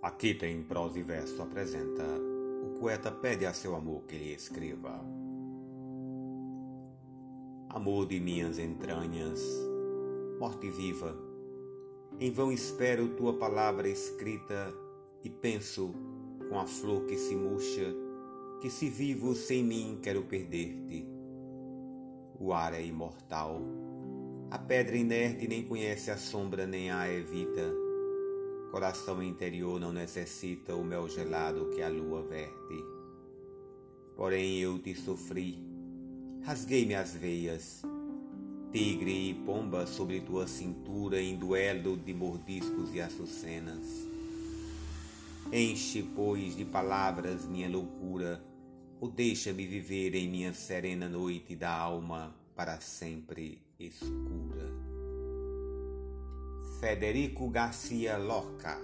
Aqui tem prosa e verso apresenta o poeta pede a seu amor que lhe escreva. Amor de minhas entranhas, morte viva, em vão espero tua palavra escrita e penso com a flor que se murcha que se vivo sem mim quero perder-te. O ar é imortal, a pedra inerte nem conhece a sombra nem a evita Coração interior não necessita o mel gelado que a lua verte. Porém eu te sofri, rasguei-me as veias, tigre e pomba sobre tua cintura em duelo de mordiscos e açucenas. Enche, pois, de palavras minha loucura, ou deixa-me viver em minha serena noite da alma para sempre escura. Federico Garcia Lorca